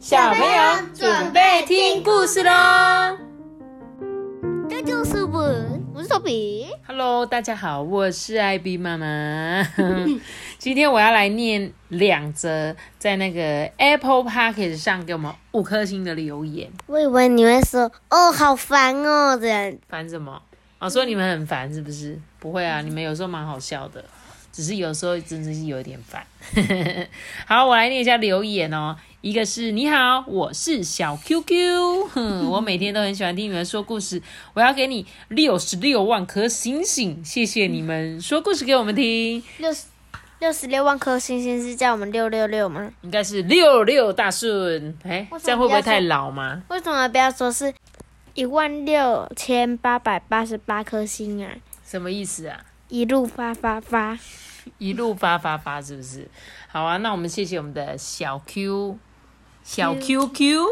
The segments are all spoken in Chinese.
小朋友准备听故事喽！这就是我，我是托比。Hello，大家好，我是艾比妈妈。今天我要来念两则在那个 Apple p o c k e t 上给我们五颗星的留言。我以为你会说哦，好烦哦，这样。烦什么？哦，说你们很烦是不是？不会啊，你们有时候蛮好笑的，只是有时候真的是有点烦。好，我来念一下留言哦。一个是你好，我是小 QQ，哼，我每天都很喜欢听你们说故事，我要给你六十六万颗星星，谢谢你们说故事给我们听。六十六十六万颗星星是叫我们六六六吗？应该是六六大顺，哎，这样会不会太老吗？为什么不要说是一万六千八百八十八颗星啊？什么意思啊？一路发发发，一路发发发，是不是？好啊，那我们谢谢我们的小 Q，小 QQ，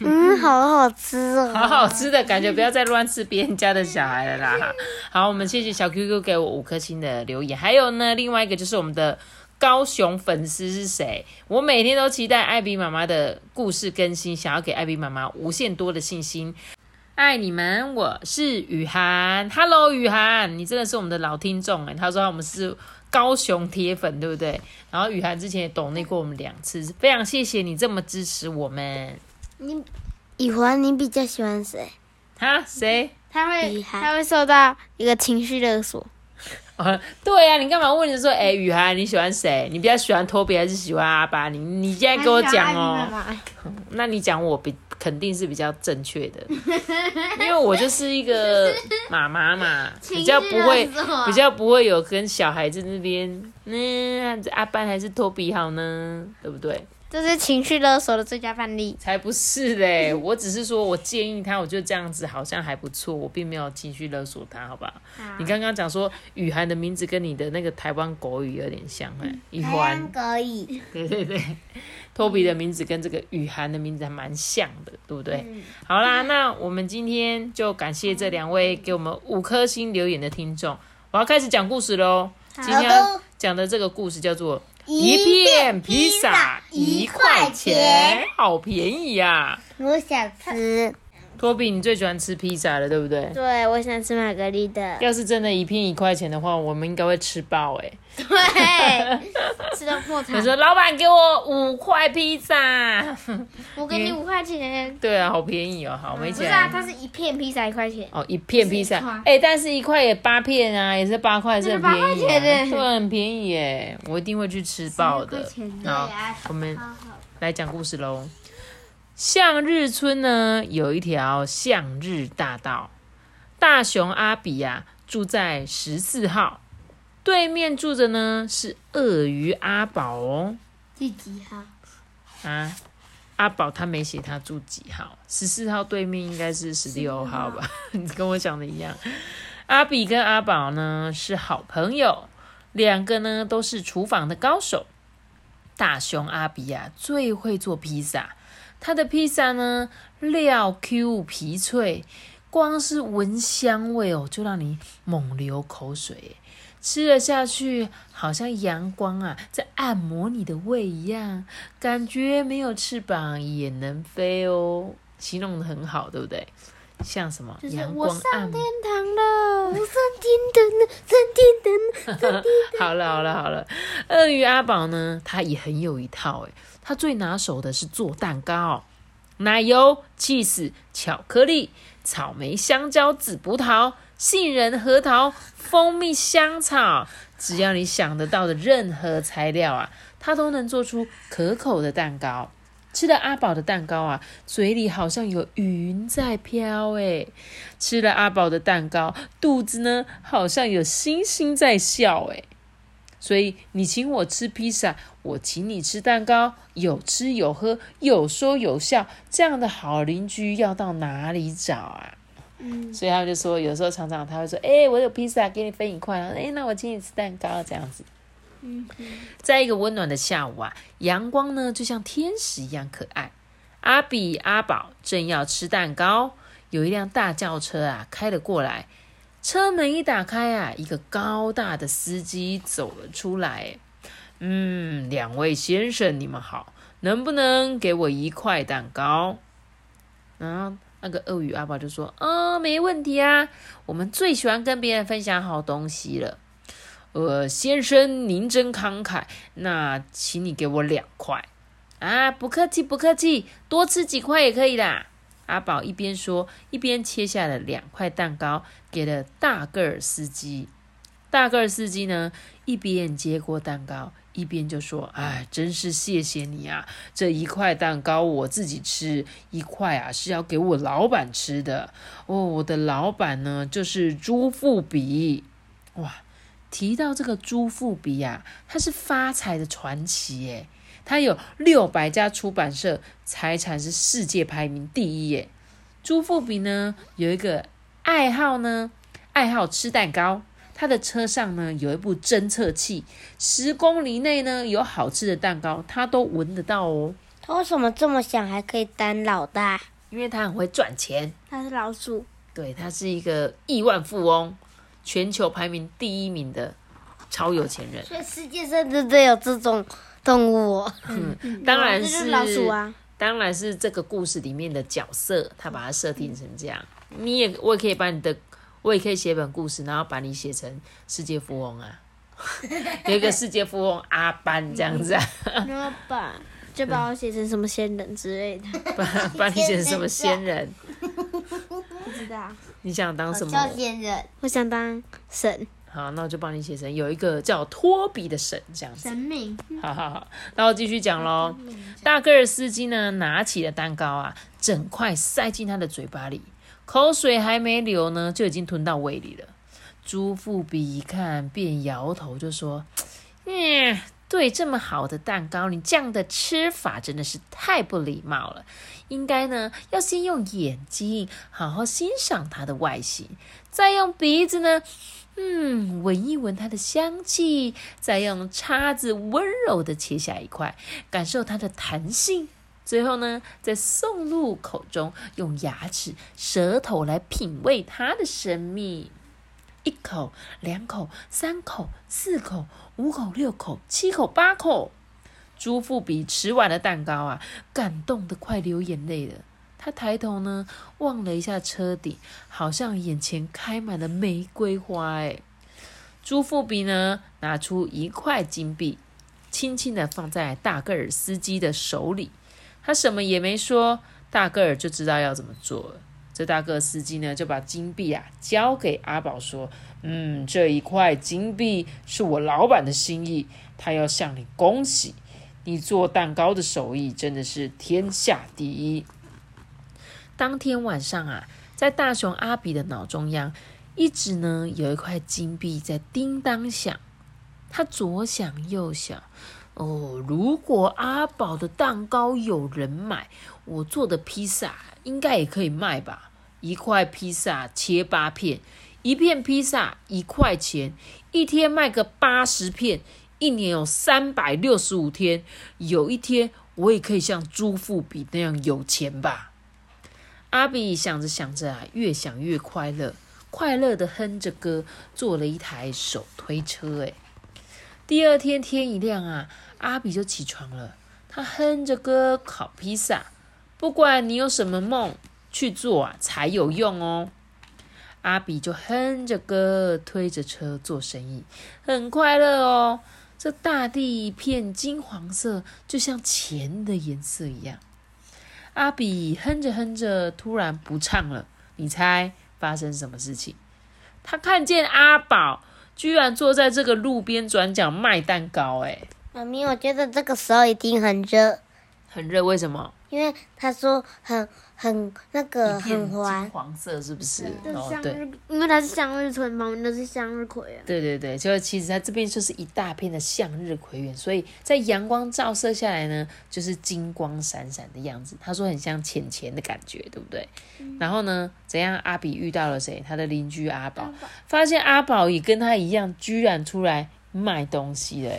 嗯，好好吃哦。好好吃的感觉，不要再乱吃别人家的小孩了啦。好，我们谢谢小 QQ 给我五颗星的留言。还有呢，另外一个就是我们的高雄粉丝是谁？我每天都期待艾比妈妈的故事更新，想要给艾比妈妈无限多的信心。爱你们，我是雨涵。Hello，雨涵，你真的是我们的老听众哎。他说我们是高雄铁粉，对不对？然后雨涵之前也懂内过我们两次，非常谢谢你这么支持我们。你雨涵，你比较喜欢谁？哈，谁？他会他会受到一个情绪勒索。啊，对呀、你干嘛问你说，哎、雨涵你喜欢谁？你比较喜欢托比还是喜欢阿巴？你你现在给我讲哦，那你讲我比肯定是比较正确的，因为我就是一个 妈妈嘛，比较不会比较不会有跟小孩子那边，嗯，阿班还是托比好呢，对不对？这是情绪勒索的最佳范例。才不是嘞！我只是说我建议他，我觉得这样子好像还不错，我并没有情绪勒索他，好不好？你刚刚讲说雨涵的名字跟你的那个台湾国语有点像，哎，一环，国语。对对对，托比的名字跟这个雨涵的名字还蛮像的，对不对？好啦，那我们今天就感谢这两位给我们五颗星留言的听众，我要开始讲故事喽。今天讲的这个故事叫做。一片披萨一块钱，好便宜呀、我想吃。托比，你最喜欢吃披萨了，对不对？对，我想吃玛格丽的。要是真的一片一块钱的话，我们应该会吃爆哎、对，吃到破产。你。说老板给我五块披萨，我给你五块钱。对啊，好便宜哦，好，没钱。不是啊，它是一片披萨一块钱。哦，一片披萨哎、但是一块也八片啊，也是八块，是很便宜、八块钱啊，耶对，很便宜耶，我一定会去吃爆的。好，我们。来讲故事喽。向日村呢有一条向日大道，大熊阿比呀、住在十四号，对面住着呢是鳄鱼阿宝哦。第几号？啊，阿宝他没写他住几号，十四号对面应该是十六号吧？你跟我想的一样。阿比跟阿宝呢是好朋友，两个呢都是厨房的高手。大熊阿比呀、最会做披萨，他的披萨呢料 Q 皮脆，光是闻香味哦就让你猛流口水。吃了下去，好像阳光啊在按摩你的胃一样，感觉没有翅膀也能飞哦，形容的很好，对不对？像什么就是阳我上天堂了，我上天堂了，上天堂了。好了好了好了，鳄鱼阿宝呢，他也很有一套诶，他最拿手的是做蛋糕，奶油、cheese、巧克力、草莓、香蕉、紫葡萄、杏仁、核桃、蜂蜜、香草，只要你想得到的任何材料啊，他都能做出可口的蛋糕。吃了阿宝的蛋糕啊，嘴里好像有云在飘诶。吃了阿宝的蛋糕，肚子呢好像有星星在笑诶。所以你请我吃披萨，我请你吃蛋糕，有吃有喝，有说有笑，这样的好邻居要到哪里找啊？嗯，所以他们就说，有时候常常他会说，哎、我有披萨，给你分一块，哎、那我请你吃蛋糕，这样子。嗯在一个温暖的下午啊，阳光呢就像天使一样可爱。阿比阿宝正要吃蛋糕，有一辆大轿车啊开了过来，车门一打开啊，一个高大的司机走了出来。嗯，两位先生，你们好。能不能给我一块蛋糕？”然后那个鳄鱼阿宝就说：“啊，没问题啊，我们最喜欢跟别人分享好东西了。呃，先生您真慷慨，那请你给我两块啊，不客气不客气，多吃几块也可以啦。”阿宝一边说，一边切下了两块蛋糕，给了大个儿司机。大个儿司机呢，一边接过蛋糕，一边就说：“哎，真是谢谢你啊！这一块蛋糕我自己吃，一块啊是要给我老板吃的。哦，我的老板呢，就是朱富比。哇，提到这个朱富比呀，他是发财的传奇耶。”他有六百家出版社，财产是世界排名第一耶。朱富比呢有一个爱好呢，爱好吃蛋糕。他的车上呢有一部侦测器，十公里内呢有好吃的蛋糕，他都闻得到哦。他为什么这么想还可以当老大？因为他很会赚钱。他是老鼠。对，他是一个亿万富翁，全球排名第一名的超有钱人。所以世界上真的有这种。动物，嗯，当然是老鼠啊，当然是这个故事里面的角色，他把它设定成这样。你也，我也可以把你的，我也可以写本故事，然后把你写成世界富翁啊，有一个世界富翁阿班这样子啊。那把就把我写成什么仙人之类的，把把你写成什么仙人？不知道。你想当什么？仙人。我想当神。好，那我就帮你写成有一个叫托比的神这样子。神明。好好好，那我继续讲喽。大个儿司机呢，拿起了蛋糕啊，整块塞进他的嘴巴里，口水还没流呢，就已经吞到胃里了。朱富比一看，便摇头就说：“嗯，对这么好的蛋糕，你这样的吃法真的是太不礼貌了。应该呢，要先用眼睛好好欣赏它的外形，再用鼻子呢。”嗯，闻一闻它的香气，再用叉子温柔的切下一块，感受它的弹性。最后呢，再送入口中，用牙齿、舌头来品味它的生命。一口、两口、三口、四口、五口、六口、七口、八口，朱富比吃完了蛋糕啊，感动的快流眼泪了。他抬头呢，望了一下车顶，好像眼前开满了玫瑰花。哎，朱富比呢，拿出一块金币，轻轻的放在大个儿司机的手里。他什么也没说，大个儿就知道要怎么做了。这大个司机呢，就把金币啊交给阿宝，说：“嗯，这一块金币是我老板的心意，他要向你恭喜，你做蛋糕的手艺真的是天下第一。”当天晚上啊，在大熊阿比的脑中央，一直呢有一块金币在叮当响。他左想右想，哦，如果阿宝的蛋糕有人买，我做的披萨应该也可以卖吧？一块披萨切八片，一片披萨一块钱，一天卖个八十片，一年有三百六十五天，有一天我也可以像朱富比那样有钱吧？阿比想着想着啊，越想越快乐，快乐的哼着歌，做了一台手推车。哎，第二天天一亮啊，阿比就起床了。他哼着歌烤披萨，不管你有什么梦去做啊，才有用哦。阿比就哼着歌，推着车做生意，很快乐哦。这大地一片金黄色，就像钱的颜色一样。阿比哼着哼着，突然不唱了。你猜发生什么事情？他看见阿宝居然坐在这个路边转角卖蛋糕。哎，妈咪，我觉得这个时候一定很热。很热？为什么？因为他说很。很那个很黄，黄色是不是？哦，对，因为它是向日葵，旁边都是向日葵啊。对对对，就其实它这边就是一大片的向日葵园，所以在阳光照射下来呢，就是金光闪闪的样子。他说很像浅浅的感觉，对不对？然后呢，怎样？阿比遇到了谁？他的邻居阿宝，发现阿宝也跟他一样，居然出来卖东西了。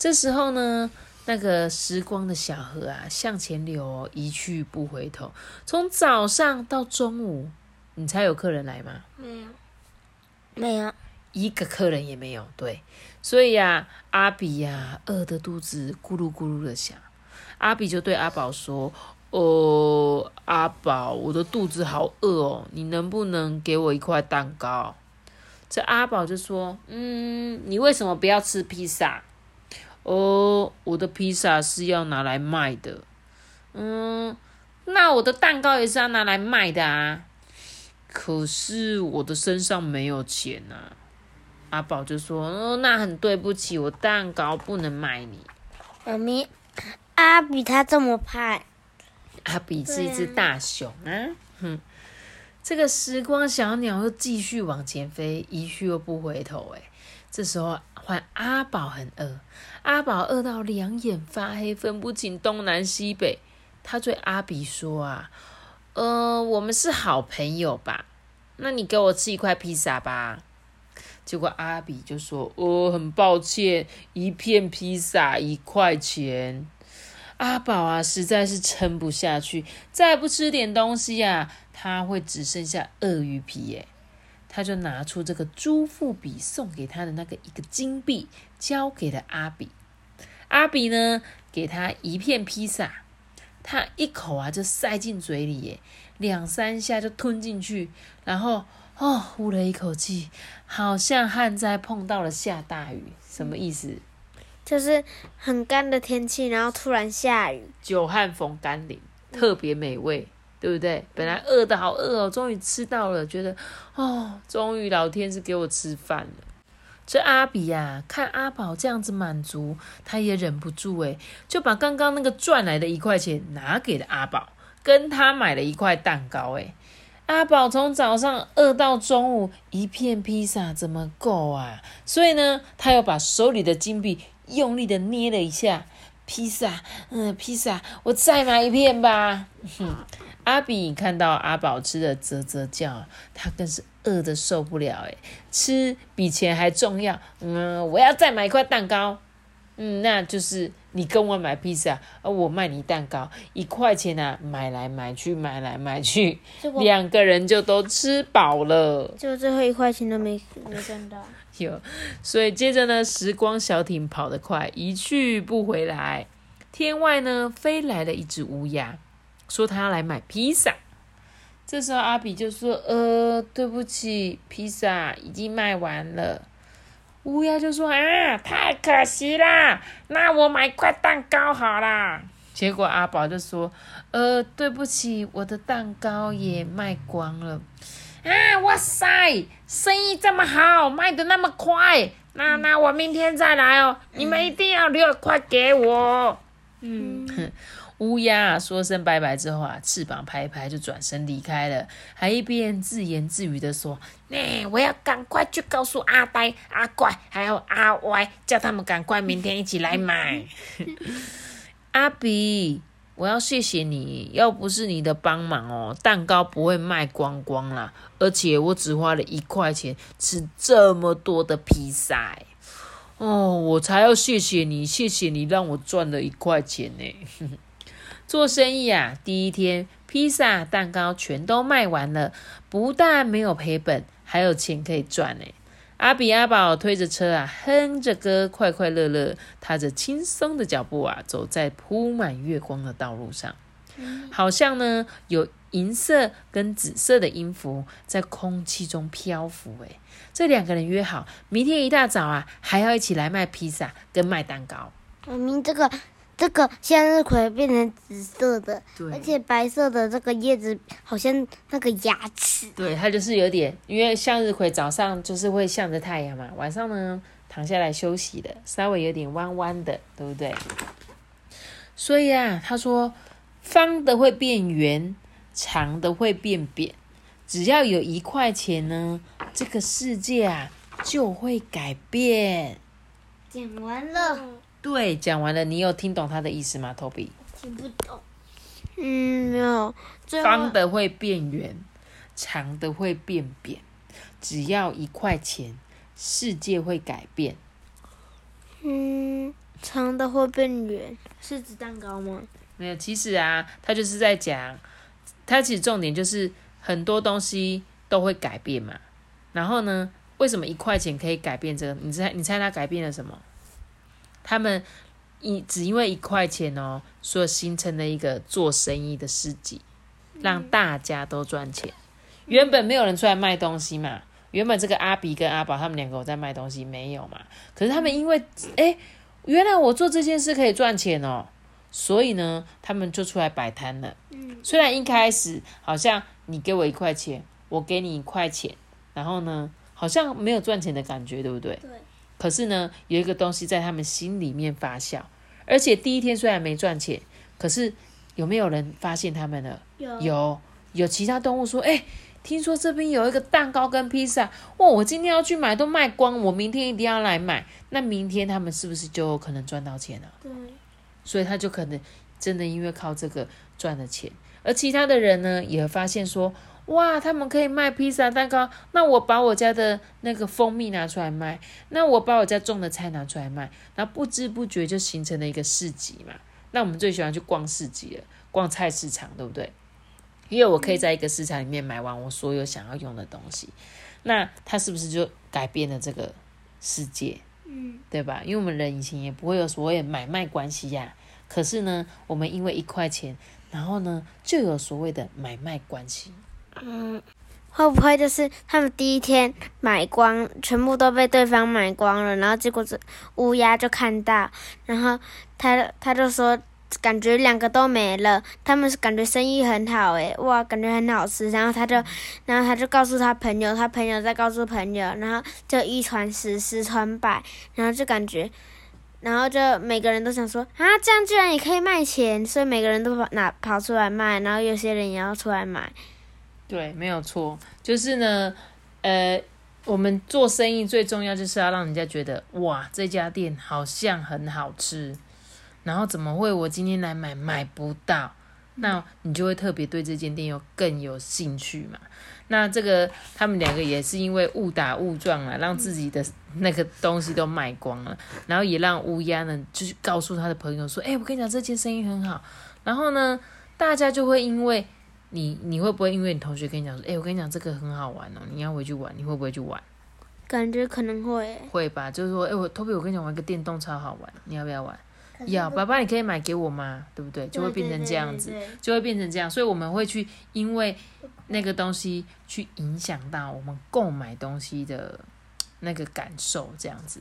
这时候呢？那个时光的小河啊，向前流，一去不回头。从早上到中午，你猜有客人来吗？没有，没有，一个客人也没有。对，所以呀，阿比呀，饿的肚子咕噜咕噜的响。阿比就对阿宝说：“哦，阿宝，我的肚子好饿哦，你能不能给我一块蛋糕？”这阿宝就说：“嗯，你为什么不要吃披萨？哦，我的披萨是要拿来卖的。嗯，那我的蛋糕也是要拿来卖的啊。可是我的身上没有钱啊。”阿宝就说：“哦，那很对不起，我蛋糕不能卖你。”妈咪，阿比他这么胖，阿比是一只大熊啊，哼。这个时光小鸟又继续往前飞，一去又不回头。哎，这时候换阿宝很饿，阿宝饿到两眼发黑，分不清东南西北。他对阿比说：“啊，呃，我们是好朋友吧？那你给我吃一块披萨吧。”结果阿比就说：“哦，很抱歉，一片披萨一块钱。”阿宝啊，实在是撑不下去，再不吃点东西呀，他会只剩下鳄鱼皮耶。他就拿出这个朱富比送给他的那个一个金币，交给了阿比。阿比呢，给他一片披萨，他一口啊就塞进嘴里耶，两三下就吞进去，然后哦呼了一口气，好像旱灾碰到了下大雨，什么意思？就是很干的天气，然后突然下雨，久旱逢甘霖，特别美味，对不对？本来饿的好饿哦，终于吃到了，觉得哦，终于老天是给我吃饭了。这阿比呀，看阿宝这样子满足，他也忍不住诶，就把刚刚那个赚来的一块钱拿给了阿宝，跟他买了一块蛋糕诶。阿宝从早上饿到中午，一片披萨怎么够啊？所以呢，他又把手里的金币。用力的捏了一下披萨，嗯，披萨，我再买一片吧。哼，阿比看到阿宝吃的啧啧叫，他更是饿的受不了，哎，吃比钱还重要。嗯，我要再买一块蛋糕。嗯，那就是你跟我买披萨，而我卖你蛋糕，一块钱啊，买来买去，买来买去，两个人就都吃饱了，就最后一块钱都没没赚到。有，所以接着呢，时光小艇跑得快，一去不回来。天外呢，飞来了一只乌鸦，说他要来买披萨。这时候阿比就说：“呃，对不起，披萨已经卖完了。”乌鸦就说：“啊，太可惜啦，那我买块蛋糕好啦。”结果阿宝就说：“呃，对不起，我的蛋糕也卖光了。”啊！哇塞，生意这么好，卖的那么快，那那我明天再来哦。你们一定要留一块给我。嗯，乌鸦说声拜拜之后啊，翅膀拍一拍就转身离开了，还一边自言自语的说：“那我要赶快去告诉阿呆、阿怪还有阿歪，叫他们赶快明天一起来买。”阿比。我要谢谢你，要不是你的帮忙哦，蛋糕不会卖光光啦。而且我只花了一块钱吃这么多的披萨，哦，我才要谢谢你，谢谢你让我赚了一块钱呢。做生意啊，第一天披萨、蛋糕全都卖完了，不但没有赔本，还有钱可以赚呢。阿比阿宝推着车啊，哼着歌，快快乐乐，踏着轻松的脚步啊，走在铺满月光的道路上，好像呢有银色跟紫色的音符在空气中漂浮。诶，这两个人约好，明天一大早啊，还要一起来卖披萨跟卖蛋糕。明明这个。这个向日葵变成紫色的，而且白色的这个叶子好像那个牙齿。对，它就是有点，因为向日葵早上就是会向着太阳嘛，晚上呢躺下来休息的，稍微有点弯弯的，对不对？所以啊，他说方的会变圆，长的会变扁，只要有一块钱呢，这个世界啊就会改变。讲完了。对，讲完了，你有听懂他的意思吗，Toby？听不懂。嗯，没有。方的会变圆，长的会变扁，只要一块钱，世界会改变。嗯，长的会变圆，是指蛋糕吗？没有，其实啊，他就是在讲，他其实重点就是很多东西都会改变嘛。然后呢，为什么一块钱可以改变这个？你猜，你猜他改变了什么？他们一只因为一块钱哦，所形成了一个做生意的市集，让大家都赚钱。原本没有人出来卖东西嘛，原本这个阿比跟阿宝他们两个在卖东西，没有嘛。可是他们因为哎，原来我做这件事可以赚钱哦，所以呢，他们就出来摆摊了。嗯，虽然一开始好像你给我一块钱，我给你一块钱，然后呢，好像没有赚钱的感觉，对不对？对。可是呢，有一个东西在他们心里面发酵，而且第一天虽然没赚钱，可是有没有人发现他们了？有有有其他动物说：“哎，听说这边有一个蛋糕跟披萨，哇！我今天要去买，都卖光，我明天一定要来买。那明天他们是不是就有可能赚到钱了？对，所以他就可能真的因为靠这个赚了钱，而其他的人呢，也发现说。”哇，他们可以卖披萨蛋糕，那我把我家的那个蜂蜜拿出来卖，那我把我家种的菜拿出来卖，然后不知不觉就形成了一个市集嘛。那我们最喜欢去逛市集了，逛菜市场，对不对？因为我可以在一个市场里面买完我所有想要用的东西，那它是不是就改变了这个世界？嗯，对吧？因为我们人以前也不会有所谓买卖关系呀，可是呢，我们因为一块钱，然后呢，就有所谓的买卖关系。嗯，会不会就是他们第一天买光，全部都被对方买光了，然后结果这乌鸦就看到，然后他他就说，感觉两个都没了，他们是感觉生意很好诶，哇，感觉很好吃，然后他就，然后他就告诉他朋友，他朋友再告诉朋友，然后就一传十，十传百，然后就感觉，然后就每个人都想说，啊，这样居然也可以卖钱，所以每个人都跑拿跑出来卖，然后有些人也要出来买。对，没有错，就是呢，呃，我们做生意最重要就是要让人家觉得，哇，这家店好像很好吃，然后怎么会我今天来买买不到？那你就会特别对这间店有更有兴趣嘛。那这个他们两个也是因为误打误撞啊，让自己的那个东西都卖光了，然后也让乌鸦呢，就是告诉他的朋友说，哎，我跟你讲，这间生意很好，然后呢，大家就会因为。你你会不会因为你同学跟你讲说，哎，我跟你讲这个很好玩哦，你要回去玩，你会不会去玩？感觉可能会。会吧，就是说，哎，我托比，我跟你讲玩个电动超好玩，你要不要玩？要，爸爸，你可以买给我吗？对不对？就会变成这样子，就会变成这样，所以我们会去因为那个东西去影响到我们购买东西的那个感受，这样子。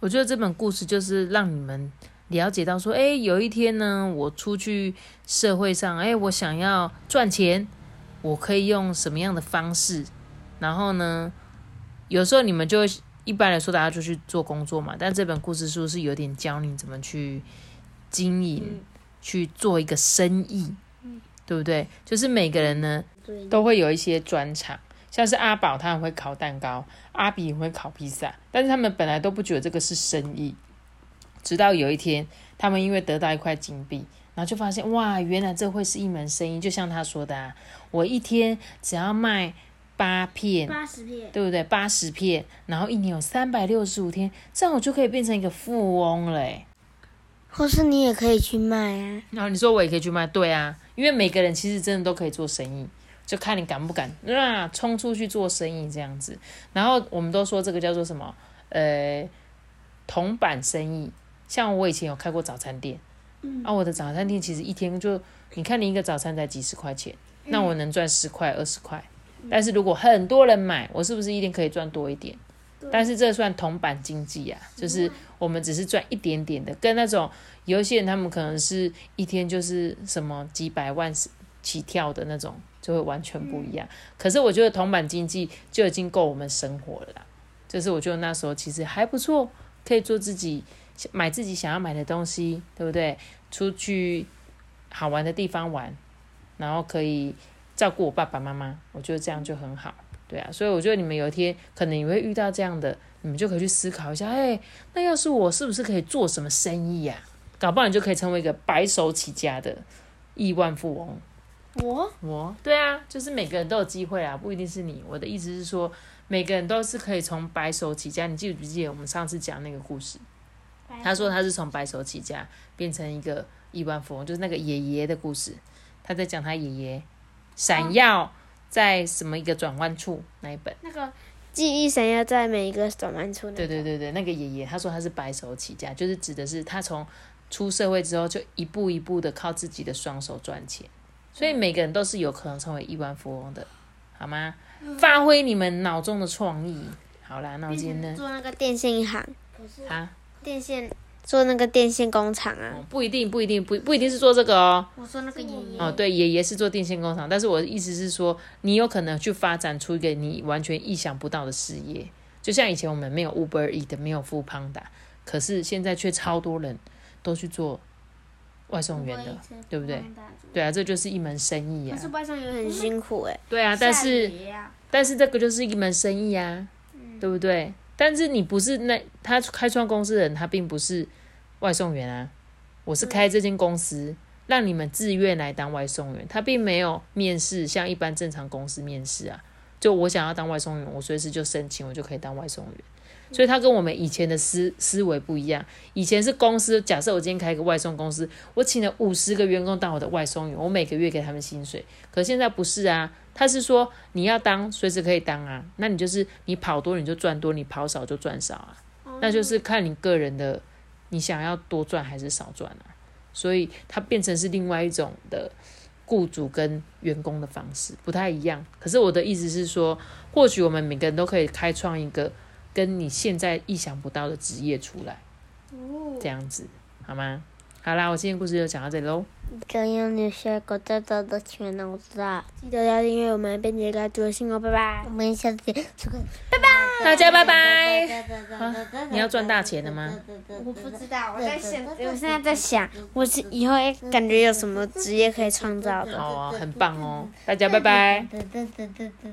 我觉得这本故事就是让你们。了解到说，哎，有一天呢，我出去社会上，哎，我想要赚钱，我可以用什么样的方式？然后呢，有时候你们就一般来说，大家就去做工作嘛。但这本故事书是有点教你怎么去经营，去做一个生意，对不对？就是每个人呢，都会有一些专长，像是阿宝他很会烤蛋糕，阿比会烤披萨，但是他们本来都不觉得这个是生意。直到有一天，他们因为得到一块金币，然后就发现哇，原来这会是一门生意。就像他说的，啊，我一天只要卖八片，八十片，对不对？八十片，然后一年有三百六十五天，这样我就可以变成一个富翁了。或是你也可以去卖啊。然后你说我也可以去卖，对啊，因为每个人其实真的都可以做生意，就看你敢不敢啊，冲出去做生意这样子。然后我们都说这个叫做什么？呃，铜板生意。像我以前有开过早餐店，啊，我的早餐店其实一天就，你看你一个早餐才几十块钱，那我能赚十块二十块，但是如果很多人买，我是不是一天可以赚多一点？但是这算铜板经济啊，就是我们只是赚一点点的，跟那种有一些人他们可能是一天就是什么几百万起跳的那种，就会完全不一样。可是我觉得铜板经济就已经够我们生活了，就是我觉得那时候其实还不错，可以做自己。买自己想要买的东西，对不对？出去好玩的地方玩，然后可以照顾我爸爸妈妈，我觉得这样就很好，对啊。所以我觉得你们有一天可能也会遇到这样的，你们就可以去思考一下，哎，那要是我是不是可以做什么生意呀？搞不好你就可以成为一个白手起家的亿万富翁。我我对啊，就是每个人都有机会啊，不一定是你。我的意思是说，每个人都是可以从白手起家。你记不记得我们上次讲那个故事？他说他是从白手起家变成一个亿万富翁，就是那个爷爷的故事。他在讲他爷爷闪耀在什么一个转弯处那一本？那个记忆闪耀在每一个转弯处。对对对对，那个爷爷他说他是白手起家，就是指的是他从出社会之后就一步一步的靠自己的双手赚钱，所以每个人都是有可能成为亿万富翁的，好吗？发挥你们脑中的创意。好啦，那我今天呢？做那个电信行，啊，电线做那个电线工厂啊。不一定，不一定，不不一定是做这个哦。我说那个爷爷。哦，对，爷爷是做电线工厂，但是我的意思是说，你有可能去发展出一个你完全意想不到的事业，就像以前我们没有 Uber E 的，没有富胖达，可是现在却超多人都去做外送员的，对不对？对啊，这就是一门生意啊。可是外送员很辛苦哎。对啊，但是但是这个就是一门生意啊，对不对？但是你不是那他开创公司的人，他并不是外送员啊。我是开这间公司，让你们自愿来当外送员，他并没有面试，像一般正常公司面试啊。就我想要当外送员，我随时就申请，我就可以当外送员。所以他跟我们以前的思思维不一样。以前是公司，假设我今天开一个外送公司，我请了五十个员工当我的外送员，我每个月给他们薪水。可现在不是啊，他是说你要当，随时可以当啊。那你就是你跑多你就赚多，你跑少就赚少啊。那就是看你个人的，你想要多赚还是少赚啊。所以它变成是另外一种的雇主跟员工的方式，不太一样。可是我的意思是说，或许我们每个人都可以开创一个。跟你现在意想不到的职业出来，这样子好吗？好啦，我今天故事就讲到这里喽。这样你学过这多的全能知道，记得要订阅我们，并且关注新哦，拜拜。我们下次见，拜拜。大家拜拜。你要赚大钱的吗？我不知道，我在想，我现在在想，我是以后感觉有什么职业可以创造的。哦，很棒哦，大家拜拜。